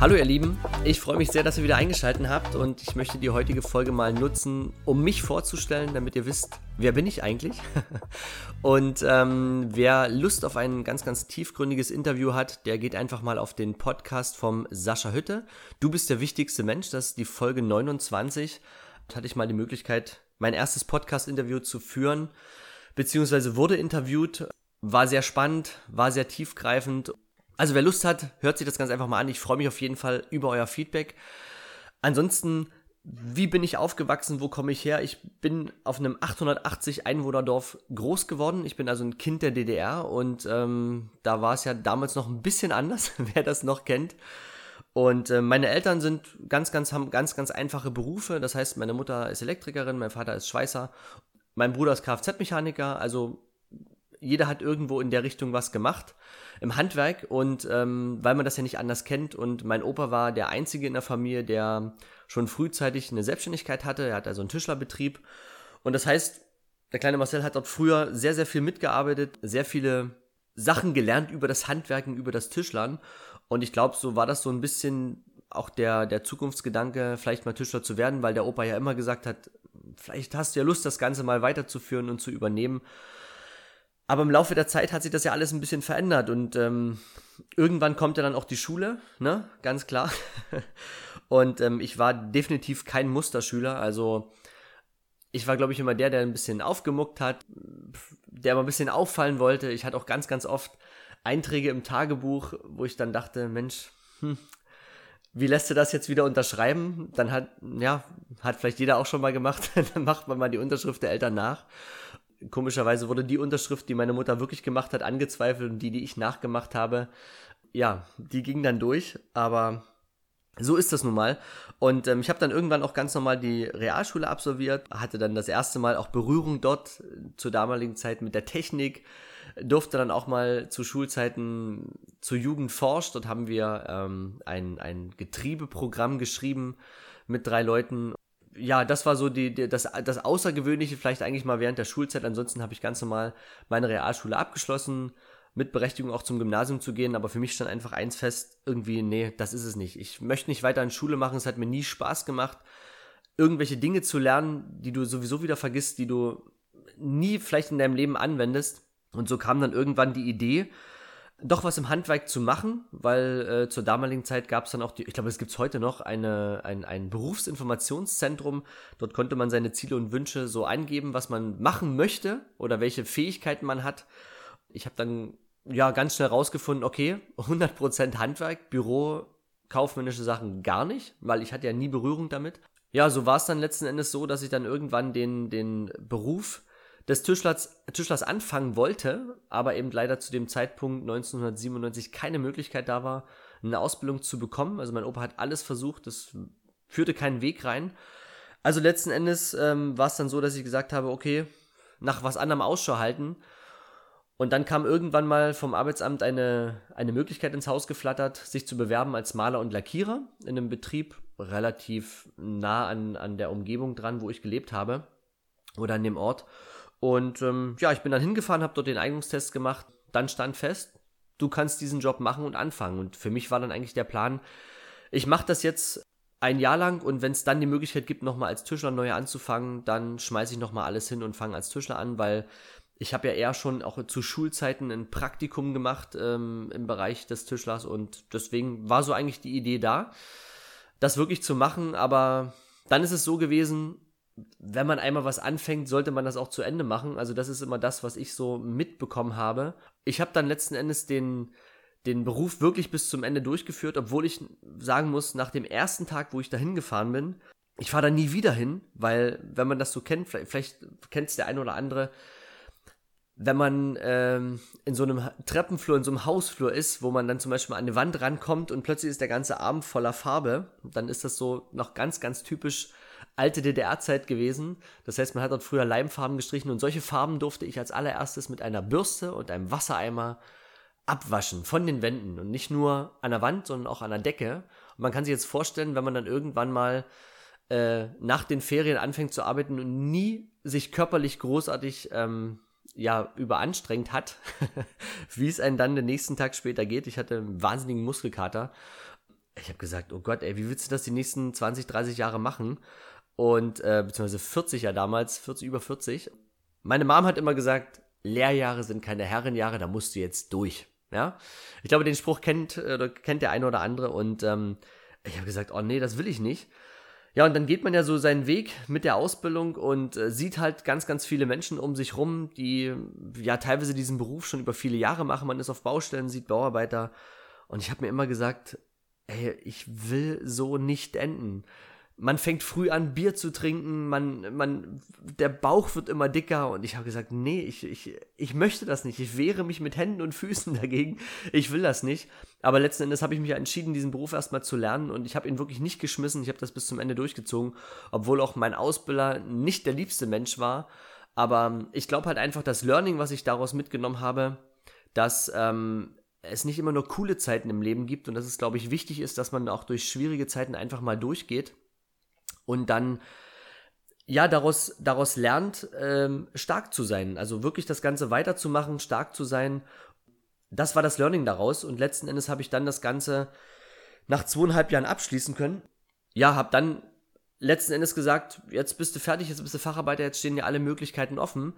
Hallo ihr Lieben, ich freue mich sehr, dass ihr wieder eingeschaltet habt und ich möchte die heutige Folge mal nutzen, um mich vorzustellen, damit ihr wisst, wer bin ich eigentlich. und ähm, wer Lust auf ein ganz, ganz tiefgründiges Interview hat, der geht einfach mal auf den Podcast vom Sascha Hütte. Du bist der wichtigste Mensch, das ist die Folge 29. Da hatte ich mal die Möglichkeit, mein erstes Podcast-Interview zu führen, beziehungsweise wurde interviewt. War sehr spannend, war sehr tiefgreifend also wer Lust hat, hört sich das ganz einfach mal an. Ich freue mich auf jeden Fall über euer Feedback. Ansonsten, wie bin ich aufgewachsen? Wo komme ich her? Ich bin auf einem 880 Einwohnerdorf groß geworden. Ich bin also ein Kind der DDR und ähm, da war es ja damals noch ein bisschen anders, wer das noch kennt. Und äh, meine Eltern sind ganz, ganz, haben ganz, ganz einfache Berufe. Das heißt, meine Mutter ist Elektrikerin, mein Vater ist Schweißer, mein Bruder ist Kfz-Mechaniker. Also jeder hat irgendwo in der Richtung was gemacht im Handwerk und ähm, weil man das ja nicht anders kennt und mein Opa war der einzige in der Familie, der schon frühzeitig eine Selbstständigkeit hatte. Er hat also einen Tischlerbetrieb und das heißt, der kleine Marcel hat dort früher sehr, sehr viel mitgearbeitet, sehr viele Sachen gelernt über das Handwerken, über das Tischlern und ich glaube, so war das so ein bisschen auch der, der Zukunftsgedanke, vielleicht mal Tischler zu werden, weil der Opa ja immer gesagt hat, vielleicht hast du ja Lust, das Ganze mal weiterzuführen und zu übernehmen. Aber im Laufe der Zeit hat sich das ja alles ein bisschen verändert und ähm, irgendwann kommt ja dann auch die Schule, ne? Ganz klar. und ähm, ich war definitiv kein Musterschüler, also ich war, glaube ich, immer der, der ein bisschen aufgemuckt hat, der immer ein bisschen auffallen wollte. Ich hatte auch ganz, ganz oft Einträge im Tagebuch, wo ich dann dachte, Mensch, hm, wie lässt du das jetzt wieder unterschreiben? Dann hat, ja, hat vielleicht jeder auch schon mal gemacht, dann macht man mal die Unterschrift der Eltern nach komischerweise wurde die Unterschrift, die meine Mutter wirklich gemacht hat, angezweifelt und die, die ich nachgemacht habe, ja, die ging dann durch, aber so ist das nun mal. Und ähm, ich habe dann irgendwann auch ganz normal die Realschule absolviert, hatte dann das erste Mal auch Berührung dort äh, zur damaligen Zeit mit der Technik, durfte dann auch mal zu Schulzeiten zur Jugend forscht. Dort haben wir ähm, ein, ein Getriebeprogramm geschrieben mit drei Leuten ja, das war so die, die, das, das Außergewöhnliche vielleicht eigentlich mal während der Schulzeit. Ansonsten habe ich ganz normal meine Realschule abgeschlossen, mit Berechtigung auch zum Gymnasium zu gehen. Aber für mich stand einfach eins fest, irgendwie, nee, das ist es nicht. Ich möchte nicht weiter in Schule machen. Es hat mir nie Spaß gemacht, irgendwelche Dinge zu lernen, die du sowieso wieder vergisst, die du nie vielleicht in deinem Leben anwendest. Und so kam dann irgendwann die Idee, doch was im Handwerk zu machen, weil äh, zur damaligen Zeit gab es dann auch, die, ich glaube, es gibt es heute noch, eine, ein, ein Berufsinformationszentrum. Dort konnte man seine Ziele und Wünsche so eingeben, was man machen möchte oder welche Fähigkeiten man hat. Ich habe dann ja ganz schnell rausgefunden, okay, 100% Handwerk, Büro, kaufmännische Sachen gar nicht, weil ich hatte ja nie Berührung damit. Ja, so war es dann letzten Endes so, dass ich dann irgendwann den, den Beruf des Tischlers, Tischlers anfangen wollte, aber eben leider zu dem Zeitpunkt 1997 keine Möglichkeit da war, eine Ausbildung zu bekommen. Also mein Opa hat alles versucht, das führte keinen Weg rein. Also letzten Endes ähm, war es dann so, dass ich gesagt habe, okay, nach was anderem Ausschau halten. Und dann kam irgendwann mal vom Arbeitsamt eine, eine Möglichkeit ins Haus geflattert, sich zu bewerben als Maler und Lackierer in einem Betrieb relativ nah an, an der Umgebung dran, wo ich gelebt habe oder an dem Ort. Und ähm, ja, ich bin dann hingefahren, habe dort den Eignungstest gemacht. Dann stand fest, du kannst diesen Job machen und anfangen. Und für mich war dann eigentlich der Plan, ich mache das jetzt ein Jahr lang und wenn es dann die Möglichkeit gibt, nochmal als Tischler neu anzufangen, dann schmeiße ich nochmal alles hin und fange als Tischler an, weil ich habe ja eher schon auch zu Schulzeiten ein Praktikum gemacht ähm, im Bereich des Tischlers und deswegen war so eigentlich die Idee da, das wirklich zu machen, aber dann ist es so gewesen, wenn man einmal was anfängt, sollte man das auch zu Ende machen. Also das ist immer das, was ich so mitbekommen habe. Ich habe dann letzten Endes den, den Beruf wirklich bis zum Ende durchgeführt, obwohl ich sagen muss, nach dem ersten Tag, wo ich dahin gefahren bin, ich fahre da nie wieder hin, weil wenn man das so kennt, vielleicht, vielleicht kennt es der eine oder andere, wenn man ähm, in so einem Treppenflur, in so einem Hausflur ist, wo man dann zum Beispiel an eine Wand rankommt und plötzlich ist der ganze Abend voller Farbe, dann ist das so noch ganz, ganz typisch alte DDR-Zeit gewesen. Das heißt, man hat dort früher Leimfarben gestrichen und solche Farben durfte ich als allererstes mit einer Bürste und einem Wassereimer abwaschen von den Wänden und nicht nur an der Wand, sondern auch an der Decke. Und man kann sich jetzt vorstellen, wenn man dann irgendwann mal äh, nach den Ferien anfängt zu arbeiten und nie sich körperlich großartig ähm, ja überanstrengt hat, wie es einem dann den nächsten Tag später geht. Ich hatte einen wahnsinnigen Muskelkater. Ich habe gesagt, oh Gott, ey, wie willst du das die nächsten 20, 30 Jahre machen? Und äh, beziehungsweise 40 ja damals, 40 über 40. Meine Mom hat immer gesagt, Lehrjahre sind keine Herrenjahre, da musst du jetzt durch. Ja, ich glaube, den Spruch kennt, äh, kennt der eine oder andere und ähm, ich habe gesagt, oh nee, das will ich nicht. Ja, und dann geht man ja so seinen Weg mit der Ausbildung und äh, sieht halt ganz, ganz viele Menschen um sich rum, die ja teilweise diesen Beruf schon über viele Jahre machen. Man ist auf Baustellen, sieht Bauarbeiter. Und ich habe mir immer gesagt, ey, ich will so nicht enden man fängt früh an, Bier zu trinken, man, man, der Bauch wird immer dicker und ich habe gesagt, nee, ich, ich, ich möchte das nicht. Ich wehre mich mit Händen und Füßen dagegen. Ich will das nicht. Aber letzten Endes habe ich mich entschieden, diesen Beruf erstmal zu lernen und ich habe ihn wirklich nicht geschmissen. Ich habe das bis zum Ende durchgezogen, obwohl auch mein Ausbilder nicht der liebste Mensch war. Aber ich glaube halt einfach, das Learning, was ich daraus mitgenommen habe, dass ähm, es nicht immer nur coole Zeiten im Leben gibt und dass es, glaube ich, wichtig ist, dass man auch durch schwierige Zeiten einfach mal durchgeht und dann ja, daraus, daraus lernt, ähm, stark zu sein. Also wirklich das Ganze weiterzumachen, stark zu sein. Das war das Learning daraus. Und letzten Endes habe ich dann das Ganze nach zweieinhalb Jahren abschließen können. Ja, habe dann letzten Endes gesagt, jetzt bist du fertig, jetzt bist du Facharbeiter, jetzt stehen ja alle Möglichkeiten offen.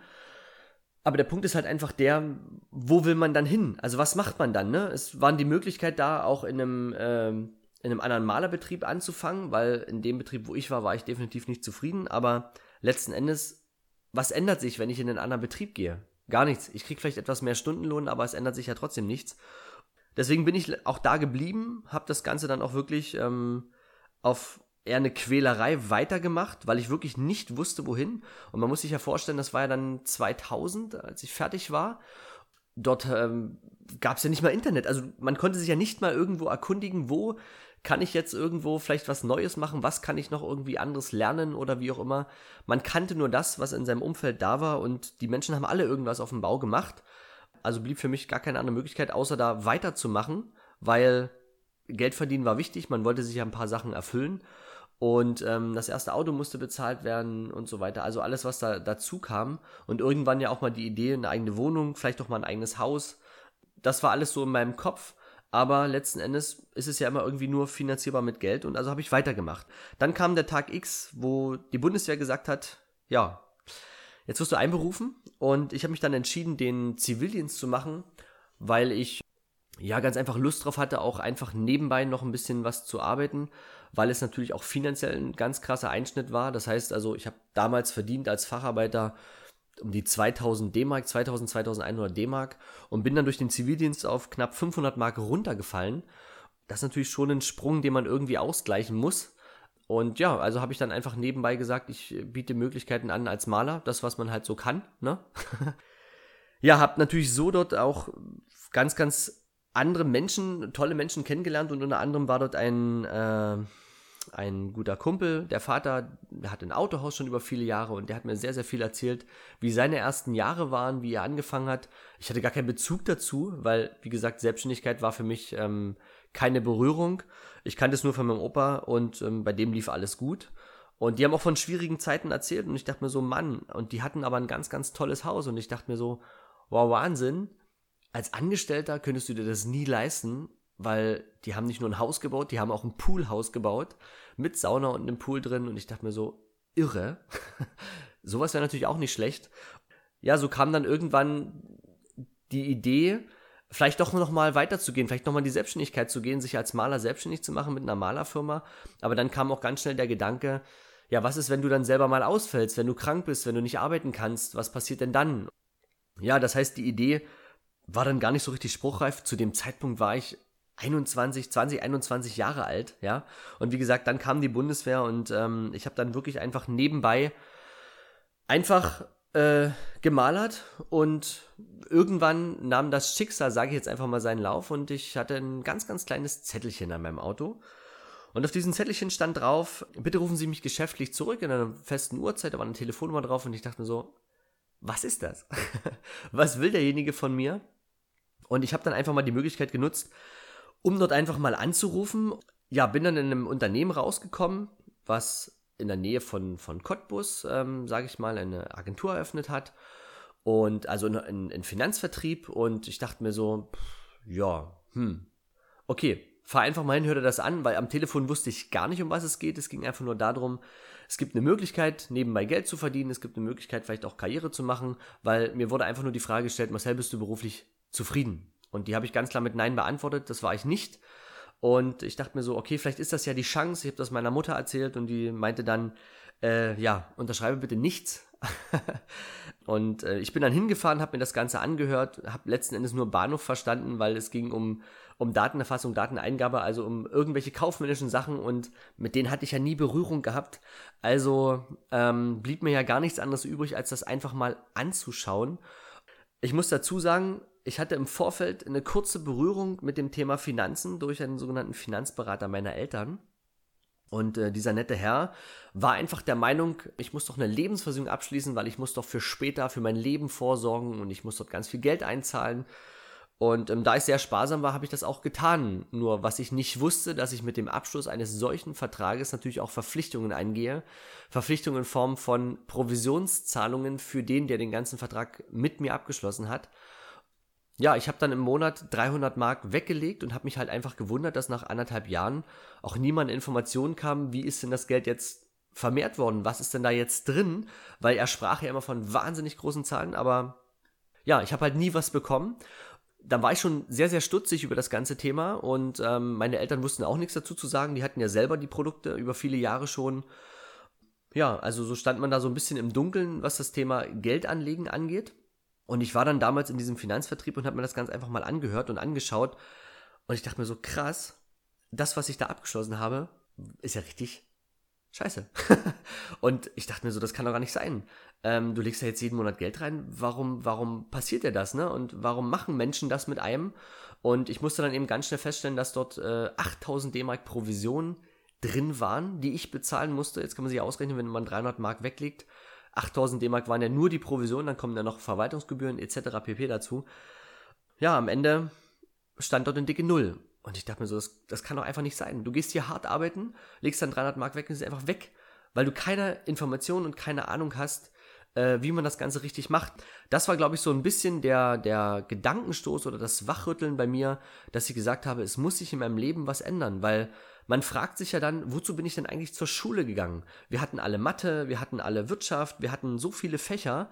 Aber der Punkt ist halt einfach der, wo will man dann hin? Also was macht man dann? Ne? Es waren die Möglichkeit da, auch in einem ähm, in einem anderen Malerbetrieb anzufangen, weil in dem Betrieb, wo ich war, war ich definitiv nicht zufrieden. Aber letzten Endes, was ändert sich, wenn ich in einen anderen Betrieb gehe? Gar nichts. Ich kriege vielleicht etwas mehr Stundenlohn, aber es ändert sich ja trotzdem nichts. Deswegen bin ich auch da geblieben, habe das Ganze dann auch wirklich ähm, auf eher eine Quälerei weitergemacht, weil ich wirklich nicht wusste, wohin. Und man muss sich ja vorstellen, das war ja dann 2000, als ich fertig war. Dort ähm, gab es ja nicht mal Internet. Also man konnte sich ja nicht mal irgendwo erkundigen, wo kann ich jetzt irgendwo vielleicht was Neues machen? Was kann ich noch irgendwie anderes lernen oder wie auch immer? Man kannte nur das, was in seinem Umfeld da war und die Menschen haben alle irgendwas auf dem Bau gemacht. Also blieb für mich gar keine andere Möglichkeit, außer da weiterzumachen, weil Geld verdienen war wichtig, man wollte sich ja ein paar Sachen erfüllen und ähm, das erste Auto musste bezahlt werden und so weiter. Also alles, was da dazu kam und irgendwann ja auch mal die Idee, eine eigene Wohnung, vielleicht auch mal ein eigenes Haus. Das war alles so in meinem Kopf aber letzten Endes ist es ja immer irgendwie nur finanzierbar mit Geld und also habe ich weitergemacht. Dann kam der Tag X, wo die Bundeswehr gesagt hat, ja, jetzt wirst du einberufen und ich habe mich dann entschieden, den Zivildienst zu machen, weil ich ja ganz einfach Lust drauf hatte, auch einfach nebenbei noch ein bisschen was zu arbeiten, weil es natürlich auch finanziell ein ganz krasser Einschnitt war. Das heißt also, ich habe damals verdient als Facharbeiter um die 2000 D-Mark, 2000, 2100 D-Mark und bin dann durch den Zivildienst auf knapp 500 Mark runtergefallen. Das ist natürlich schon ein Sprung, den man irgendwie ausgleichen muss. Und ja, also habe ich dann einfach nebenbei gesagt, ich biete Möglichkeiten an als Maler, das, was man halt so kann. Ne? ja, habe natürlich so dort auch ganz, ganz andere Menschen, tolle Menschen kennengelernt und unter anderem war dort ein, äh, ein guter Kumpel, der Vater, der hat ein Autohaus schon über viele Jahre und der hat mir sehr, sehr viel erzählt, wie seine ersten Jahre waren, wie er angefangen hat. Ich hatte gar keinen Bezug dazu, weil, wie gesagt, Selbstständigkeit war für mich ähm, keine Berührung. Ich kannte es nur von meinem Opa und ähm, bei dem lief alles gut. Und die haben auch von schwierigen Zeiten erzählt und ich dachte mir so, Mann, und die hatten aber ein ganz, ganz tolles Haus und ich dachte mir so, wow, Wahnsinn. Als Angestellter könntest du dir das nie leisten, weil die haben nicht nur ein Haus gebaut, die haben auch ein Poolhaus gebaut mit Sauna und einem Pool drin und ich dachte mir so, irre. Sowas wäre natürlich auch nicht schlecht. Ja, so kam dann irgendwann die Idee, vielleicht doch noch mal weiterzugehen, vielleicht noch mal in die Selbstständigkeit zu gehen, sich als Maler selbstständig zu machen mit einer Malerfirma. Aber dann kam auch ganz schnell der Gedanke, ja, was ist, wenn du dann selber mal ausfällst, wenn du krank bist, wenn du nicht arbeiten kannst, was passiert denn dann? Ja, das heißt, die Idee war dann gar nicht so richtig spruchreif. Zu dem Zeitpunkt war ich 21, 20, 21 Jahre alt, ja. Und wie gesagt, dann kam die Bundeswehr und ähm, ich habe dann wirklich einfach nebenbei einfach äh, gemalert und irgendwann nahm das Schicksal, sage ich jetzt einfach mal, seinen Lauf und ich hatte ein ganz, ganz kleines Zettelchen an meinem Auto. Und auf diesem Zettelchen stand drauf, bitte rufen Sie mich geschäftlich zurück in einer festen Uhrzeit, da war eine Telefonnummer drauf und ich dachte mir so, was ist das? was will derjenige von mir? Und ich habe dann einfach mal die Möglichkeit genutzt, um dort einfach mal anzurufen. Ja, bin dann in einem Unternehmen rausgekommen, was in der Nähe von, von Cottbus, ähm, sage ich mal, eine Agentur eröffnet hat. Und also ein Finanzvertrieb. Und ich dachte mir so, pff, ja, hm, okay, fahr einfach mal hin, hör dir das an, weil am Telefon wusste ich gar nicht, um was es geht. Es ging einfach nur darum, es gibt eine Möglichkeit, nebenbei Geld zu verdienen. Es gibt eine Möglichkeit, vielleicht auch Karriere zu machen, weil mir wurde einfach nur die Frage gestellt, Marcel, bist du beruflich zufrieden? Und die habe ich ganz klar mit Nein beantwortet. Das war ich nicht. Und ich dachte mir so, okay, vielleicht ist das ja die Chance. Ich habe das meiner Mutter erzählt und die meinte dann, äh, ja, unterschreibe bitte nichts. und äh, ich bin dann hingefahren, habe mir das Ganze angehört, habe letzten Endes nur Bahnhof verstanden, weil es ging um, um Datenerfassung, Dateneingabe, also um irgendwelche kaufmännischen Sachen und mit denen hatte ich ja nie Berührung gehabt. Also ähm, blieb mir ja gar nichts anderes übrig, als das einfach mal anzuschauen. Ich muss dazu sagen, ich hatte im Vorfeld eine kurze Berührung mit dem Thema Finanzen durch einen sogenannten Finanzberater meiner Eltern. Und äh, dieser nette Herr war einfach der Meinung, ich muss doch eine Lebensversicherung abschließen, weil ich muss doch für später, für mein Leben vorsorgen und ich muss dort ganz viel Geld einzahlen. Und ähm, da ich sehr sparsam war, habe ich das auch getan. Nur was ich nicht wusste, dass ich mit dem Abschluss eines solchen Vertrages natürlich auch Verpflichtungen eingehe. Verpflichtungen in Form von Provisionszahlungen für den, der den ganzen Vertrag mit mir abgeschlossen hat ja, ich habe dann im Monat 300 Mark weggelegt und habe mich halt einfach gewundert, dass nach anderthalb Jahren auch niemand Informationen kam, wie ist denn das Geld jetzt vermehrt worden? Was ist denn da jetzt drin? Weil er sprach ja immer von wahnsinnig großen Zahlen, aber ja, ich habe halt nie was bekommen. Dann war ich schon sehr, sehr stutzig über das ganze Thema und ähm, meine Eltern wussten auch nichts dazu zu sagen. Die hatten ja selber die Produkte über viele Jahre schon. Ja, also so stand man da so ein bisschen im Dunkeln, was das Thema Geldanlegen angeht. Und ich war dann damals in diesem Finanzvertrieb und habe mir das ganz einfach mal angehört und angeschaut. Und ich dachte mir so, krass, das, was ich da abgeschlossen habe, ist ja richtig scheiße. und ich dachte mir so, das kann doch gar nicht sein. Ähm, du legst ja jetzt jeden Monat Geld rein. Warum, warum passiert dir das, ne? Und warum machen Menschen das mit einem? Und ich musste dann eben ganz schnell feststellen, dass dort äh, 8000 D-Mark Provision drin waren, die ich bezahlen musste. Jetzt kann man sich ausrechnen, wenn man 300 Mark weglegt, 8000 D-Mark waren ja nur die Provision, dann kommen ja noch Verwaltungsgebühren etc. pp. dazu. Ja, am Ende stand dort eine dicke Null. Und ich dachte mir so, das, das kann doch einfach nicht sein. Du gehst hier hart arbeiten, legst dann 300 Mark weg und ist einfach weg, weil du keine Informationen und keine Ahnung hast, äh, wie man das Ganze richtig macht. Das war, glaube ich, so ein bisschen der, der Gedankenstoß oder das Wachrütteln bei mir, dass ich gesagt habe, es muss sich in meinem Leben was ändern, weil man fragt sich ja dann, wozu bin ich denn eigentlich zur Schule gegangen? Wir hatten alle Mathe, wir hatten alle Wirtschaft, wir hatten so viele Fächer,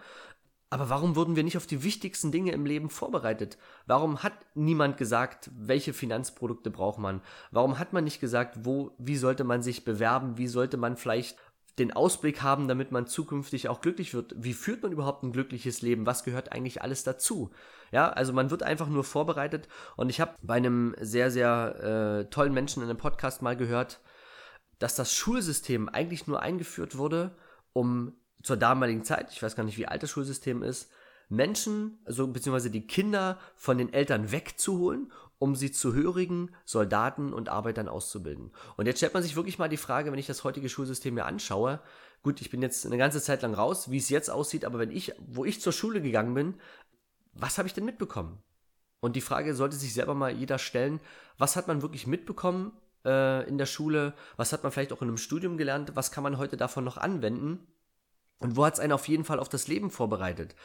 aber warum wurden wir nicht auf die wichtigsten Dinge im Leben vorbereitet? Warum hat niemand gesagt, welche Finanzprodukte braucht man? Warum hat man nicht gesagt, wo, wie sollte man sich bewerben? Wie sollte man vielleicht den Ausblick haben, damit man zukünftig auch glücklich wird. Wie führt man überhaupt ein glückliches Leben? Was gehört eigentlich alles dazu? Ja, also man wird einfach nur vorbereitet. Und ich habe bei einem sehr, sehr äh, tollen Menschen in einem Podcast mal gehört, dass das Schulsystem eigentlich nur eingeführt wurde, um zur damaligen Zeit, ich weiß gar nicht, wie alt das Schulsystem ist, Menschen, also beziehungsweise die Kinder von den Eltern wegzuholen, um sie zu hörigen Soldaten und Arbeitern auszubilden. Und jetzt stellt man sich wirklich mal die Frage, wenn ich das heutige Schulsystem mir anschaue, gut, ich bin jetzt eine ganze Zeit lang raus, wie es jetzt aussieht, aber wenn ich, wo ich zur Schule gegangen bin, was habe ich denn mitbekommen? Und die Frage sollte sich selber mal jeder stellen, was hat man wirklich mitbekommen äh, in der Schule, was hat man vielleicht auch in einem Studium gelernt, was kann man heute davon noch anwenden und wo hat es einen auf jeden Fall auf das Leben vorbereitet?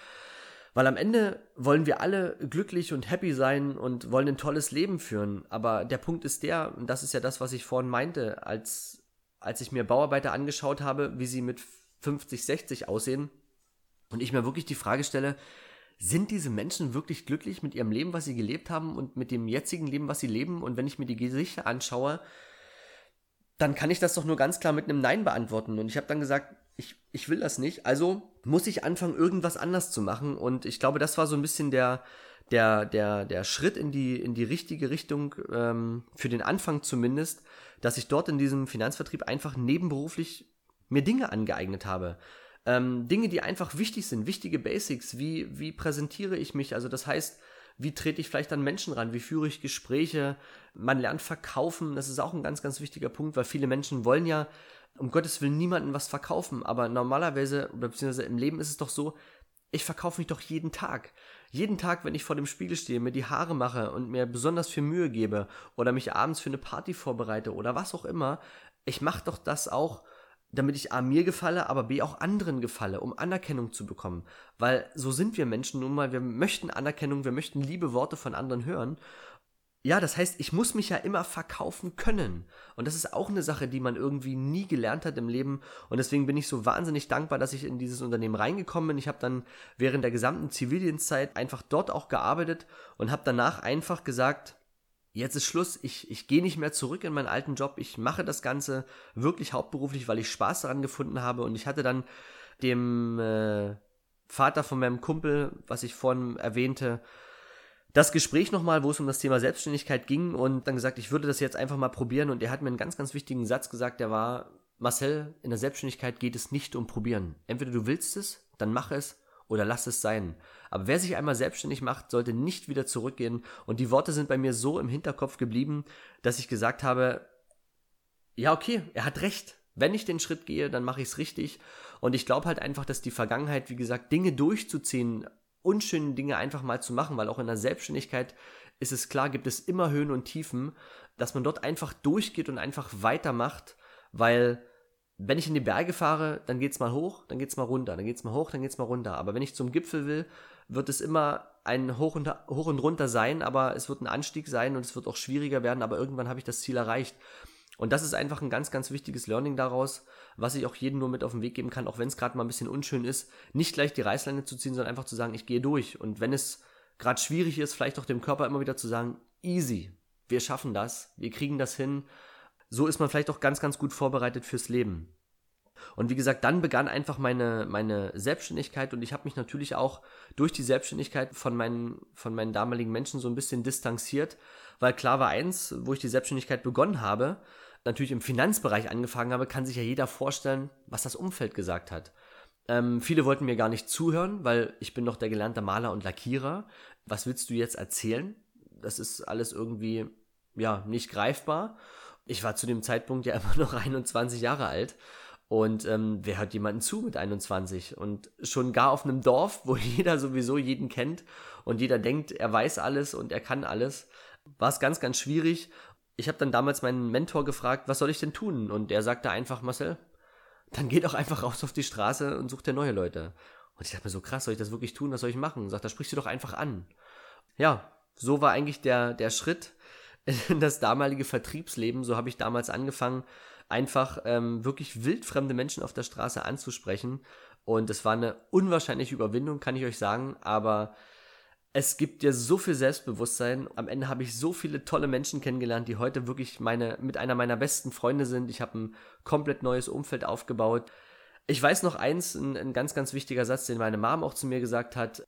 Weil am Ende wollen wir alle glücklich und happy sein und wollen ein tolles Leben führen. Aber der Punkt ist der, und das ist ja das, was ich vorhin meinte, als, als ich mir Bauarbeiter angeschaut habe, wie sie mit 50, 60 aussehen, und ich mir wirklich die Frage stelle, sind diese Menschen wirklich glücklich mit ihrem Leben, was sie gelebt haben und mit dem jetzigen Leben, was sie leben? Und wenn ich mir die Gesichter anschaue, dann kann ich das doch nur ganz klar mit einem Nein beantworten. Und ich habe dann gesagt, ich, ich will das nicht. Also muss ich anfangen, irgendwas anders zu machen. Und ich glaube, das war so ein bisschen der, der, der, der Schritt in die, in die richtige Richtung, ähm, für den Anfang zumindest, dass ich dort in diesem Finanzvertrieb einfach nebenberuflich mir Dinge angeeignet habe. Ähm, Dinge, die einfach wichtig sind, wichtige Basics. Wie, wie präsentiere ich mich? Also das heißt, wie trete ich vielleicht an Menschen ran? Wie führe ich Gespräche? Man lernt verkaufen. Das ist auch ein ganz, ganz wichtiger Punkt, weil viele Menschen wollen ja um Gottes Willen niemanden was verkaufen. Aber normalerweise, oder beziehungsweise im Leben ist es doch so, ich verkaufe mich doch jeden Tag. Jeden Tag, wenn ich vor dem Spiegel stehe, mir die Haare mache und mir besonders viel Mühe gebe oder mich abends für eine Party vorbereite oder was auch immer, ich mache doch das auch, damit ich A mir gefalle, aber B auch anderen gefalle, um Anerkennung zu bekommen. Weil so sind wir Menschen nun mal, wir möchten Anerkennung, wir möchten liebe Worte von anderen hören. Ja, das heißt, ich muss mich ja immer verkaufen können. Und das ist auch eine Sache, die man irgendwie nie gelernt hat im Leben. Und deswegen bin ich so wahnsinnig dankbar, dass ich in dieses Unternehmen reingekommen bin. Ich habe dann während der gesamten Zivildienstzeit einfach dort auch gearbeitet und habe danach einfach gesagt, jetzt ist Schluss, ich, ich gehe nicht mehr zurück in meinen alten Job, ich mache das Ganze wirklich hauptberuflich, weil ich Spaß daran gefunden habe. Und ich hatte dann dem äh, Vater von meinem Kumpel, was ich vorhin erwähnte, das Gespräch nochmal, wo es um das Thema Selbstständigkeit ging und dann gesagt, ich würde das jetzt einfach mal probieren und er hat mir einen ganz, ganz wichtigen Satz gesagt, der war, Marcel, in der Selbstständigkeit geht es nicht um probieren. Entweder du willst es, dann mach es oder lass es sein. Aber wer sich einmal selbstständig macht, sollte nicht wieder zurückgehen und die Worte sind bei mir so im Hinterkopf geblieben, dass ich gesagt habe, ja, okay, er hat recht. Wenn ich den Schritt gehe, dann mache ich es richtig. Und ich glaube halt einfach, dass die Vergangenheit, wie gesagt, Dinge durchzuziehen, unschönen Dinge einfach mal zu machen, weil auch in der Selbstständigkeit ist es klar, gibt es immer Höhen und Tiefen, dass man dort einfach durchgeht und einfach weitermacht, weil wenn ich in die Berge fahre, dann geht's mal hoch, dann geht's mal runter, dann geht's mal hoch, dann geht's mal runter. Aber wenn ich zum Gipfel will, wird es immer ein Hoch und, Hoch und runter sein, aber es wird ein Anstieg sein und es wird auch schwieriger werden, aber irgendwann habe ich das Ziel erreicht. Und das ist einfach ein ganz, ganz wichtiges Learning daraus, was ich auch jedem nur mit auf den Weg geben kann, auch wenn es gerade mal ein bisschen unschön ist, nicht gleich die Reißleine zu ziehen, sondern einfach zu sagen, ich gehe durch. Und wenn es gerade schwierig ist, vielleicht auch dem Körper immer wieder zu sagen, easy, wir schaffen das, wir kriegen das hin. So ist man vielleicht auch ganz, ganz gut vorbereitet fürs Leben. Und wie gesagt, dann begann einfach meine, meine Selbstständigkeit und ich habe mich natürlich auch durch die Selbstständigkeit von meinen, von meinen damaligen Menschen so ein bisschen distanziert, weil klar war eins, wo ich die Selbstständigkeit begonnen habe, natürlich im Finanzbereich angefangen habe, kann sich ja jeder vorstellen, was das Umfeld gesagt hat. Ähm, viele wollten mir gar nicht zuhören, weil ich bin noch der gelernte Maler und Lackierer. Was willst du jetzt erzählen? Das ist alles irgendwie, ja, nicht greifbar. Ich war zu dem Zeitpunkt ja immer noch 21 Jahre alt. Und ähm, wer hört jemanden zu mit 21? Und schon gar auf einem Dorf, wo jeder sowieso jeden kennt und jeder denkt, er weiß alles und er kann alles, war es ganz, ganz schwierig ich habe dann damals meinen Mentor gefragt, was soll ich denn tun? Und er sagte einfach, Marcel, dann geh doch einfach raus auf die Straße und such dir neue Leute. Und ich dachte mir so, krass, soll ich das wirklich tun? Was soll ich machen? Und sagt, da sprichst du doch einfach an. Ja, so war eigentlich der, der Schritt in das damalige Vertriebsleben. So habe ich damals angefangen, einfach ähm, wirklich wildfremde Menschen auf der Straße anzusprechen. Und es war eine unwahrscheinliche Überwindung, kann ich euch sagen. Aber es gibt dir so viel Selbstbewusstsein. Am Ende habe ich so viele tolle Menschen kennengelernt, die heute wirklich meine, mit einer meiner besten Freunde sind. Ich habe ein komplett neues Umfeld aufgebaut. Ich weiß noch eins, ein, ein ganz, ganz wichtiger Satz, den meine Mom auch zu mir gesagt hat.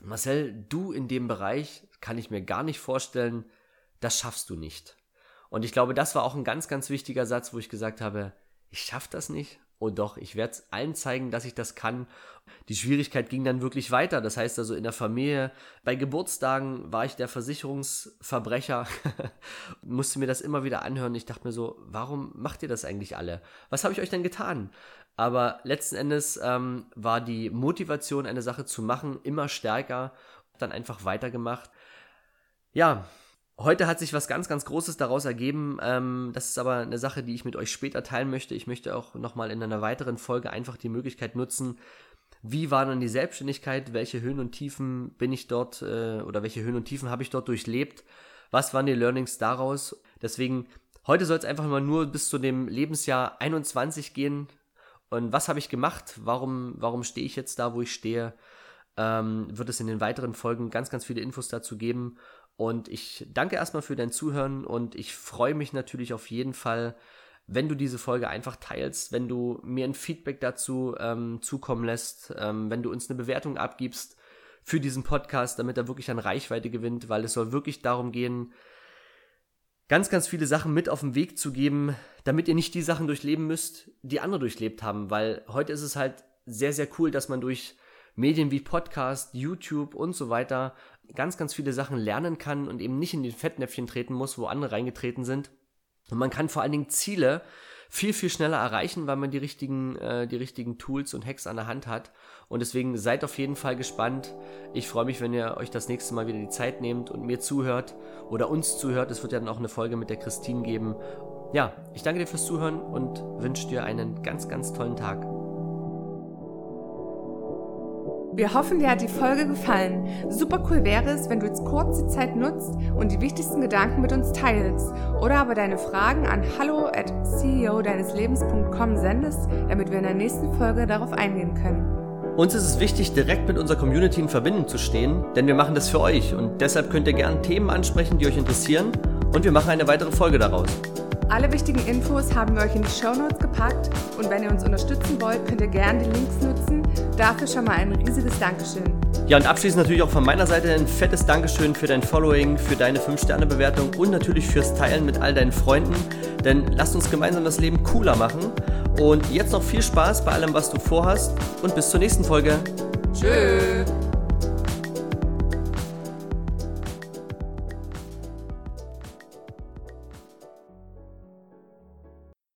Marcel, du in dem Bereich kann ich mir gar nicht vorstellen, das schaffst du nicht. Und ich glaube, das war auch ein ganz, ganz wichtiger Satz, wo ich gesagt habe, ich schaffe das nicht oh doch, ich werde es allen zeigen, dass ich das kann. Die Schwierigkeit ging dann wirklich weiter. Das heißt also in der Familie, bei Geburtstagen war ich der Versicherungsverbrecher, musste mir das immer wieder anhören. Ich dachte mir so, warum macht ihr das eigentlich alle? Was habe ich euch denn getan? Aber letzten Endes ähm, war die Motivation, eine Sache zu machen, immer stärker. Dann einfach weitergemacht. Ja, Heute hat sich was ganz, ganz Großes daraus ergeben. Ähm, das ist aber eine Sache, die ich mit euch später teilen möchte. Ich möchte auch nochmal in einer weiteren Folge einfach die Möglichkeit nutzen, wie war dann die Selbstständigkeit, welche Höhen und Tiefen bin ich dort äh, oder welche Höhen und Tiefen habe ich dort durchlebt, was waren die Learnings daraus. Deswegen, heute soll es einfach mal nur bis zu dem Lebensjahr 21 gehen. Und was habe ich gemacht? Warum, warum stehe ich jetzt da, wo ich stehe? Ähm, wird es in den weiteren Folgen ganz, ganz viele Infos dazu geben. Und ich danke erstmal für dein Zuhören und ich freue mich natürlich auf jeden Fall, wenn du diese Folge einfach teilst, wenn du mir ein Feedback dazu ähm, zukommen lässt, ähm, wenn du uns eine Bewertung abgibst für diesen Podcast, damit er wirklich an Reichweite gewinnt, weil es soll wirklich darum gehen, ganz, ganz viele Sachen mit auf den Weg zu geben, damit ihr nicht die Sachen durchleben müsst, die andere durchlebt haben, weil heute ist es halt sehr, sehr cool, dass man durch Medien wie Podcast, YouTube und so weiter ganz, ganz viele Sachen lernen kann und eben nicht in den Fettnäpfchen treten muss, wo andere reingetreten sind. Und man kann vor allen Dingen Ziele viel, viel schneller erreichen, weil man die richtigen, äh, die richtigen Tools und Hacks an der Hand hat. Und deswegen seid auf jeden Fall gespannt. Ich freue mich, wenn ihr euch das nächste Mal wieder die Zeit nehmt und mir zuhört oder uns zuhört. Es wird ja dann auch eine Folge mit der Christine geben. Ja, ich danke dir fürs Zuhören und wünsche dir einen ganz, ganz tollen Tag. Wir hoffen, dir hat die Folge gefallen. Super cool wäre es, wenn du jetzt kurz die Zeit nutzt und die wichtigsten Gedanken mit uns teilst oder aber deine Fragen an hallo at ceo deines Lebens.com sendest, damit wir in der nächsten Folge darauf eingehen können. Uns ist es wichtig, direkt mit unserer Community in Verbindung zu stehen, denn wir machen das für euch und deshalb könnt ihr gerne Themen ansprechen, die euch interessieren und wir machen eine weitere Folge daraus. Alle wichtigen Infos haben wir euch in die Show Notes gepackt und wenn ihr uns unterstützen wollt, könnt ihr gerne die Links nutzen. Dafür schon mal ein riesiges Dankeschön. Ja, und abschließend natürlich auch von meiner Seite ein fettes Dankeschön für dein Following, für deine 5-Sterne-Bewertung und natürlich fürs Teilen mit all deinen Freunden. Denn lasst uns gemeinsam das Leben cooler machen. Und jetzt noch viel Spaß bei allem, was du vorhast und bis zur nächsten Folge. Tschüss.